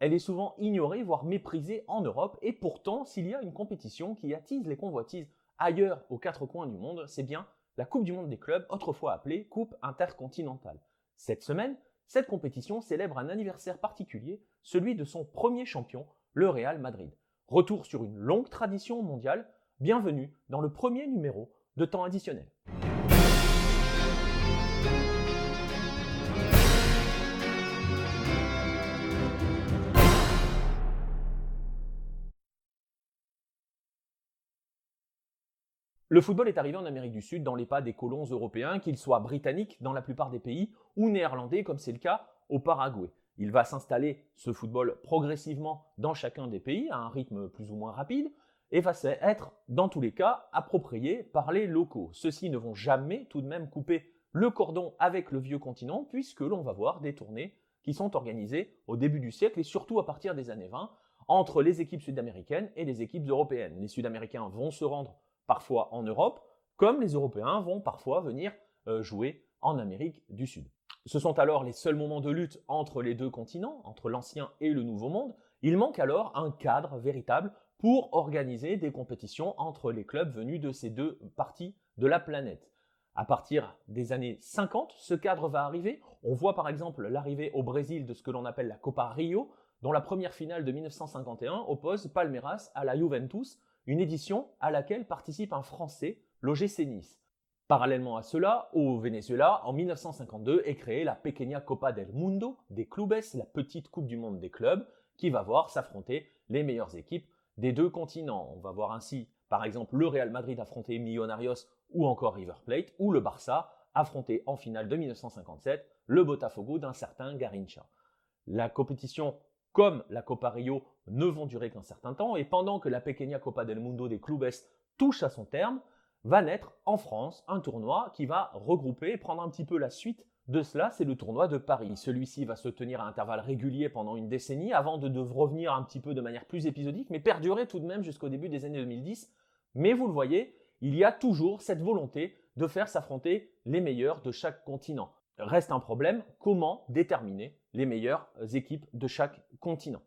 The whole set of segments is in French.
elle est souvent ignorée, voire méprisée en Europe, et pourtant, s'il y a une compétition qui attise les convoitises ailleurs aux quatre coins du monde, c'est bien la Coupe du Monde des clubs, autrefois appelée Coupe intercontinentale. Cette semaine, cette compétition célèbre un anniversaire particulier, celui de son premier champion, le Real Madrid. Retour sur une longue tradition mondiale, bienvenue dans le premier numéro de temps additionnel. Le football est arrivé en Amérique du Sud dans les pas des colons européens, qu'ils soient britanniques dans la plupart des pays ou néerlandais comme c'est le cas au Paraguay. Il va s'installer ce football progressivement dans chacun des pays à un rythme plus ou moins rapide et va être dans tous les cas approprié par les locaux. Ceux-ci ne vont jamais tout de même couper le cordon avec le vieux continent puisque l'on va voir des tournées qui sont organisées au début du siècle et surtout à partir des années 20 entre les équipes sud-américaines et les équipes européennes. Les Sud-Américains vont se rendre parfois en Europe, comme les Européens vont parfois venir euh, jouer en Amérique du Sud. Ce sont alors les seuls moments de lutte entre les deux continents, entre l'ancien et le nouveau monde. Il manque alors un cadre véritable pour organiser des compétitions entre les clubs venus de ces deux parties de la planète. À partir des années 50, ce cadre va arriver. On voit par exemple l'arrivée au Brésil de ce que l'on appelle la Copa Rio, dont la première finale de 1951 oppose Palmeiras à la Juventus, une édition à laquelle participe un Français, l'OGC Nice. Parallèlement à cela, au Venezuela, en 1952 est créée la Pequeña Copa del Mundo des Clubes, la petite Coupe du Monde des clubs, qui va voir s'affronter les meilleures équipes des deux continents. On va voir ainsi, par exemple, le Real Madrid affronter Millonarios ou encore River Plate, ou le Barça affronter en finale de 1957 le Botafogo d'un certain Garincha. La compétition comme la Copa Rio ne vont durer qu'un certain temps, et pendant que la Pequeña Copa del Mundo des Clubes touche à son terme, va naître en France un tournoi qui va regrouper et prendre un petit peu la suite de cela, c'est le tournoi de Paris. Celui-ci va se tenir à intervalles réguliers pendant une décennie avant de, revenir un petit peu de manière plus épisodique, mais perdurer tout de même jusqu'au début des années 2010. Mais vous le voyez, il y a toujours cette volonté de faire s'affronter les meilleurs de chaque continent. Reste un problème, comment déterminer les meilleures équipes de chaque continent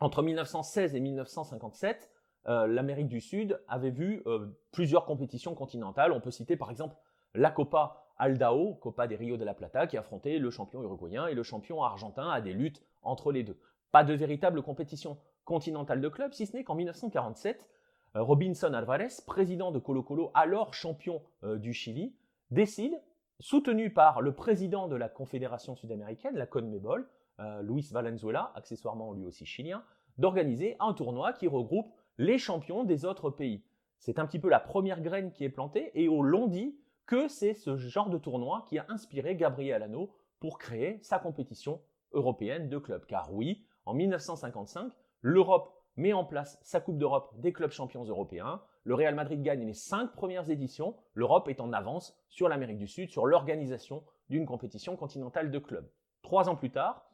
Entre 1916 et 1957, euh, l'Amérique du Sud avait vu euh, plusieurs compétitions continentales. On peut citer par exemple la Copa Aldao, Copa des Rio de la Plata, qui affrontait le champion uruguayen et le champion argentin à des luttes entre les deux. Pas de véritable compétition continentale de club, si ce n'est qu'en 1947, euh, Robinson Alvarez, président de Colo Colo, alors champion du Chili, décide soutenu par le président de la Confédération sud-américaine, la CONMEBOL, euh, Luis Valenzuela, accessoirement lui aussi chilien, d'organiser un tournoi qui regroupe les champions des autres pays. C'est un petit peu la première graine qui est plantée et on l'on dit que c'est ce genre de tournoi qui a inspiré Gabriel Ano pour créer sa compétition européenne de clubs. Car oui, en 1955, l'Europe met en place sa Coupe d'Europe des clubs champions européens. Le Real Madrid gagne les cinq premières éditions. L'Europe est en avance sur l'Amérique du Sud, sur l'organisation d'une compétition continentale de clubs. Trois ans plus tard,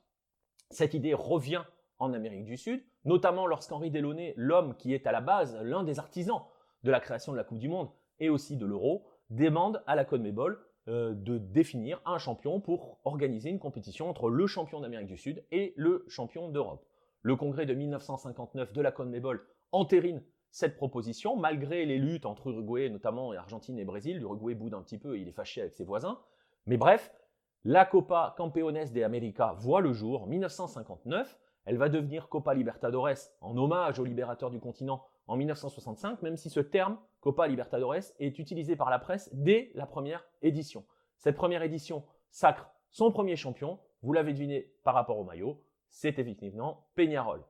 cette idée revient en Amérique du Sud, notamment lorsqu'Henri Delaunay, l'homme qui est à la base l'un des artisans de la création de la Coupe du Monde et aussi de l'Euro, demande à la CONMEBOL euh, de définir un champion pour organiser une compétition entre le champion d'Amérique du Sud et le champion d'Europe. Le congrès de 1959 de la CONMEBOL entérine cette proposition, malgré les luttes entre Uruguay, notamment, Argentine et Brésil. L'Uruguay boude un petit peu et il est fâché avec ses voisins. Mais bref, la Copa Campeones de América voit le jour en 1959. Elle va devenir Copa Libertadores en hommage au libérateur du continent en 1965, même si ce terme, Copa Libertadores, est utilisé par la presse dès la première édition. Cette première édition sacre son premier champion, vous l'avez deviné par rapport au maillot, c'est effectivement Peñarol.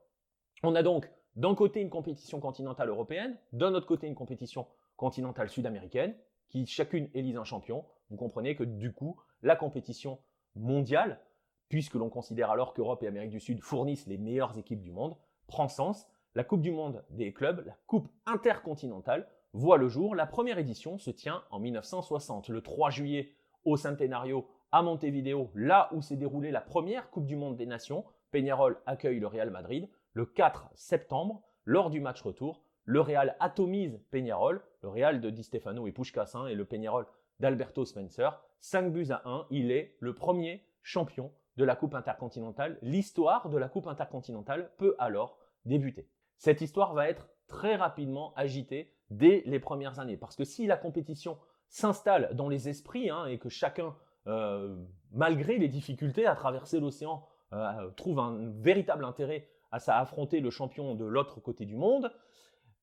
On a donc d'un côté une compétition continentale européenne, d'un autre côté une compétition continentale sud-américaine, qui chacune élise un champion. Vous comprenez que du coup, la compétition mondiale, puisque l'on considère alors qu'Europe et Amérique du Sud fournissent les meilleures équipes du monde, prend sens. La Coupe du Monde des clubs, la Coupe intercontinentale, voit le jour. La première édition se tient en 1960, le 3 juillet au Centenario à Montevideo, là où s'est déroulée la première Coupe du Monde des Nations. Peñarol accueille le Real Madrid. Le 4 septembre, lors du match retour, le Real atomise Peñarol, le Real de Di Stefano et Pushkassin et le Peñarol d'Alberto Spencer. 5 buts à 1, il est le premier champion de la Coupe intercontinentale, l'histoire de la Coupe intercontinentale peut alors débuter. Cette histoire va être très rapidement agitée dès les premières années, parce que si la compétition s'installe dans les esprits hein, et que chacun, euh, malgré les difficultés à traverser l'océan, euh, trouve un véritable intérêt à, affronter le champion de l'autre côté du monde,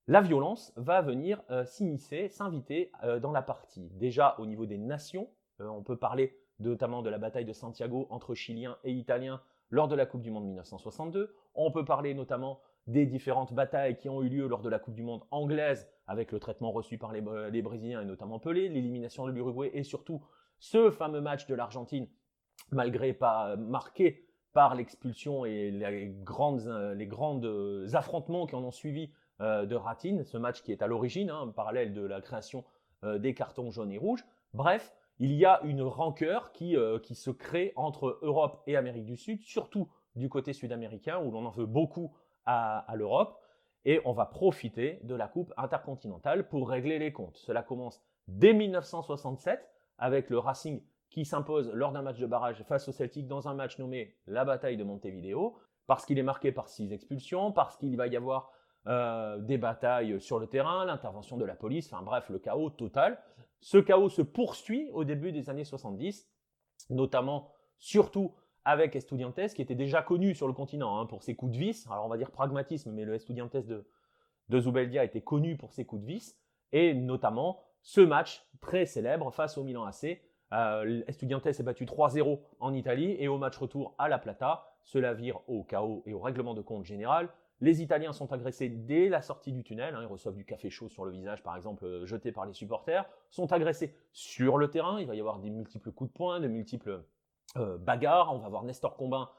la violence va venir euh, s'immiscer, s'inviter dans la partie. Déjà au niveau des nations, on peut parler notamment de la bataille de Santiago entre Chiliens et Italiens lors de la Coupe du Monde 1962. On peut parler notamment des différentes batailles qui ont eu lieu lors de la Coupe du Monde anglaise, avec le traitement reçu par les, les Brésiliens et notamment Pelé, l'élimination de l'Uruguay et surtout ce fameux match de l'Argentine, malgré pas marqué par l'expulsion et les grandes, les grandes affrontements qui en ont suivi euh, de Ratine, ce match qui est à l'origine, hein, parallèle de la création euh, des cartons jaunes et rouges. Bref, il y a une rancœur qui, euh, qui se crée entre Europe et Amérique du Sud, surtout du côté sud-américain, où l'on en veut beaucoup à, l'Europe. Et on va profiter de la Coupe intercontinentale pour régler les comptes. Cela commence dès 1967 avec le Racing qui s'impose lors d'un match de barrage face au Celtic dans un match nommé la bataille de Montevideo, parce qu'il est marqué par six expulsions, parce qu'il va y avoir euh, des batailles sur le terrain, l'intervention de la police, enfin bref, le chaos total. Ce chaos se poursuit au début des années 70, notamment surtout avec Estudiantes, qui était déjà connu sur le continent hein, pour ses coups de vis. Alors on va dire pragmatisme, mais le Estudiantes de, de Zubeldia était connu pour ses coups de vis, et notamment ce match très célèbre face au Milan AC. Euh, Estudiantes est battu 3-0 en Italie, et au match retour à La Plata, cela vire au chaos et au règlement de compte général. Les Italiens sont agressés dès la sortie du tunnel, hein, ils reçoivent du café chaud sur le visage par exemple euh, jeté par les supporters, sont agressés sur le terrain, il va y avoir des multiples coups de poing, de multiples euh, bagarres, on va voir Nestor Combin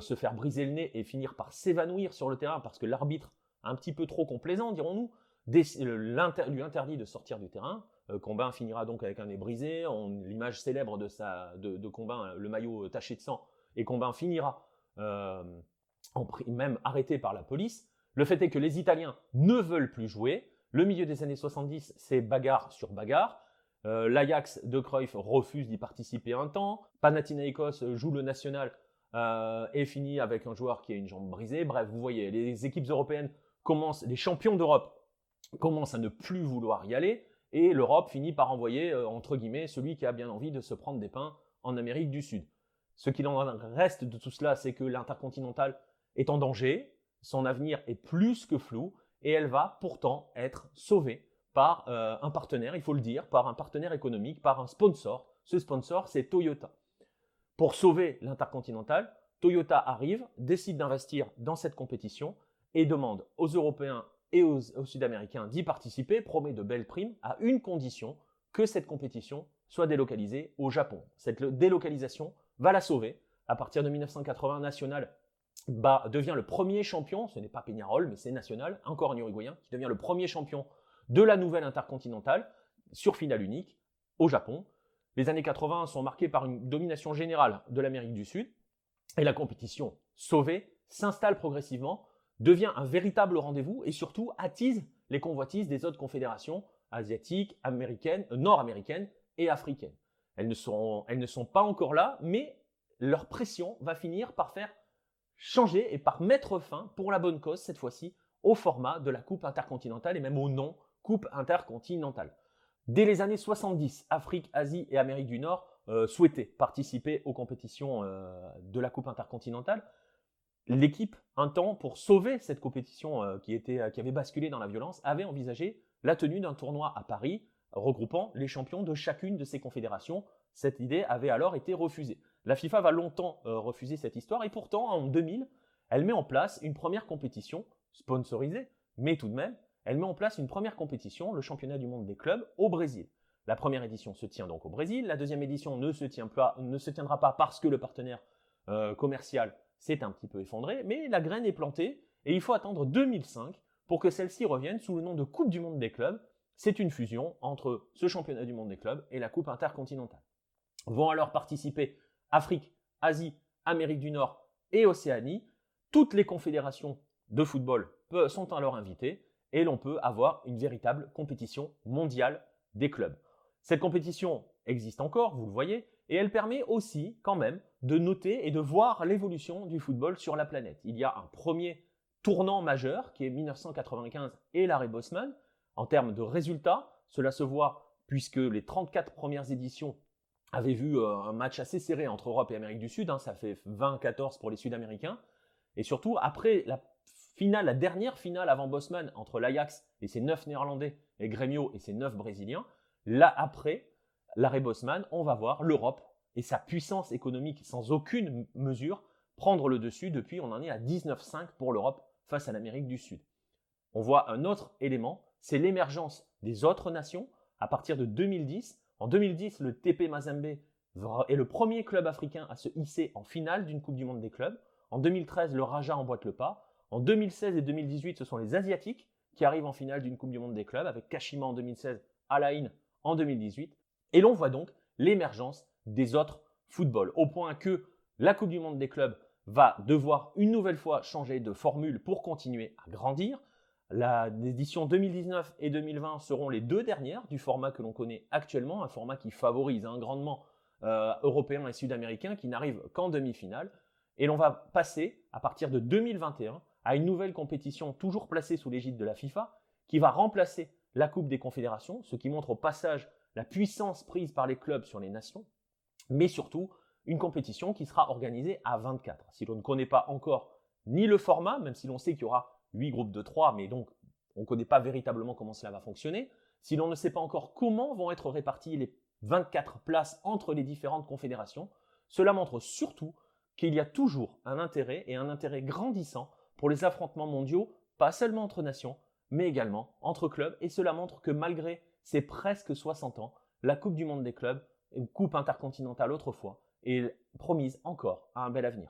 se faire briser le nez et finir par s'évanouir sur le terrain parce que l'arbitre, un petit peu trop complaisant dirons-nous, lui interdit de sortir du terrain. Combin finira donc avec un nez brisé, l'image célèbre de, de, Combin, le maillot taché de sang, et Combin finira même arrêté par la police. Le fait est que les Italiens ne veulent plus jouer. Le milieu des années 70, c'est bagarre sur bagarre. Euh, L'Ajax de Cruyff refuse d'y participer un temps. Panathinaikos joue le national euh, et finit avec un joueur qui a une jambe brisée. Bref, vous voyez, les équipes européennes commencent, les champions d'Europe commencent à ne plus vouloir y aller. Et l'Europe finit par envoyer, euh, entre guillemets, celui qui a bien envie de se prendre des pains en Amérique du Sud. Ce qu'il en reste de tout cela, c'est que l'intercontinental est en danger, son avenir est plus que flou, et elle va pourtant être sauvée par euh, un partenaire, il faut le dire, par un partenaire économique, par un sponsor. Ce sponsor, c'est Toyota. Pour sauver l'intercontinental, Toyota arrive, décide d'investir dans cette compétition et demande aux Européens et aux, Sud-Américains d'y participer, promet de belles primes à une condition, que cette compétition soit délocalisée au Japon. Cette délocalisation va la sauver. À partir de 1980, National bah, devient le premier champion, ce n'est pas Peñarol, mais c'est National, encore un Uruguayen, qui devient le premier champion de la nouvelle intercontinentale sur finale unique au Japon. Les années 80 sont marquées par une domination générale de l'Amérique du Sud et la compétition sauvée s'installe progressivement, devient un véritable rendez-vous et surtout attise les convoitises des autres confédérations asiatiques, américaines, euh, nord-américaines et africaines. Elles ne, sont, pas encore là, mais leur pression va finir par faire changer et par mettre fin, pour la bonne cause cette fois-ci, au format de la Coupe intercontinentale et même au nom Coupe intercontinentale. Dès les années 70, Afrique, Asie et Amérique du Nord euh, souhaitaient participer aux compétitions euh, de la Coupe intercontinentale. L'équipe, un temps, pour sauver cette compétition euh, qui, était, qui avait basculé dans la violence, avait envisagé la tenue d'un tournoi à Paris regroupant les champions de chacune de ces confédérations. Cette idée avait alors été refusée. La FIFA va longtemps euh, refuser cette histoire et pourtant, en 2000, elle met en place une première compétition sponsorisée, mais tout de même, elle met en place une première compétition, le championnat du monde des clubs, au Brésil. La première édition se tient donc au Brésil, la deuxième édition ne se, tient pas, ne se tiendra pas parce que le partenaire euh, commercial s'est un petit peu effondré, mais la graine est plantée et il faut attendre 2005 pour que celle-ci revienne sous le nom de Coupe du monde des clubs. C'est une fusion entre ce championnat du monde des clubs et la Coupe intercontinentale. Vont alors participer Afrique, Asie, Amérique du Nord et Océanie, toutes les confédérations de football sont alors invitées et l'on peut avoir une véritable compétition mondiale des clubs. Cette compétition existe encore, vous le voyez, et elle permet aussi quand même de noter et de voir l'évolution du football sur la planète. Il y a un premier tournant majeur qui est 1995 et l'arrêt Bosman. En termes de résultats, cela se voit puisque les 34 premières éditions avaient vu euh, un match assez serré entre Europe et Amérique du Sud. Hein. ça fait 20-14 pour les Sud-Américains. Et surtout, après la finale, la dernière finale avant Bosman entre l'Ajax et ses 9 Néerlandais et Grêmio et ses 9 Brésiliens, là après l'arrêt Bosman, on va voir l'Europe et sa puissance économique sans aucune mesure prendre le dessus depuis on en est à 19,5 pour l'Europe face à l'Amérique du Sud. On voit un autre élément, c'est l'émergence des autres nations à partir de 2010. En 2010, le TP Mazembe est le premier club africain à se hisser en finale d'une Coupe du Monde des clubs. En 2013, le Raja emboîte le pas. En 2016 et 2018, ce sont les Asiatiques qui arrivent en finale d'une Coupe du Monde des clubs avec Kashima en 2016, Alain en 2018. Et l'on voit donc l'émergence des autres footballs, au point que la Coupe du Monde des clubs va devoir une nouvelle fois changer de formule pour continuer à grandir. L'édition 2019 et 2020 seront les deux dernières du format que l'on connaît actuellement, un format qui favorise un grandement euh, européen et sud-américain qui n'arrive qu'en demi-finale. Et l'on va passer, à partir de 2021, à une nouvelle compétition toujours placée sous l'égide de la FIFA, qui va remplacer la Coupe des Confédérations, ce qui montre au passage la puissance prise par les clubs sur les nations, mais surtout une compétition qui sera organisée à 24. Si l'on ne connaît pas encore ni le format, même si l'on sait qu'il y aura 8 groupes de 3, mais donc on ne connaît pas véritablement comment cela va fonctionner, si l'on ne sait pas encore comment vont être réparties les 24 places entre les différentes confédérations, cela montre surtout qu'il y a toujours un intérêt et un intérêt grandissant pour les affrontements mondiaux, pas seulement entre nations, mais également entre clubs, et cela montre que malgré ces presque 60 ans, la Coupe du Monde des clubs, une Coupe intercontinentale autrefois, est promise encore à un bel avenir.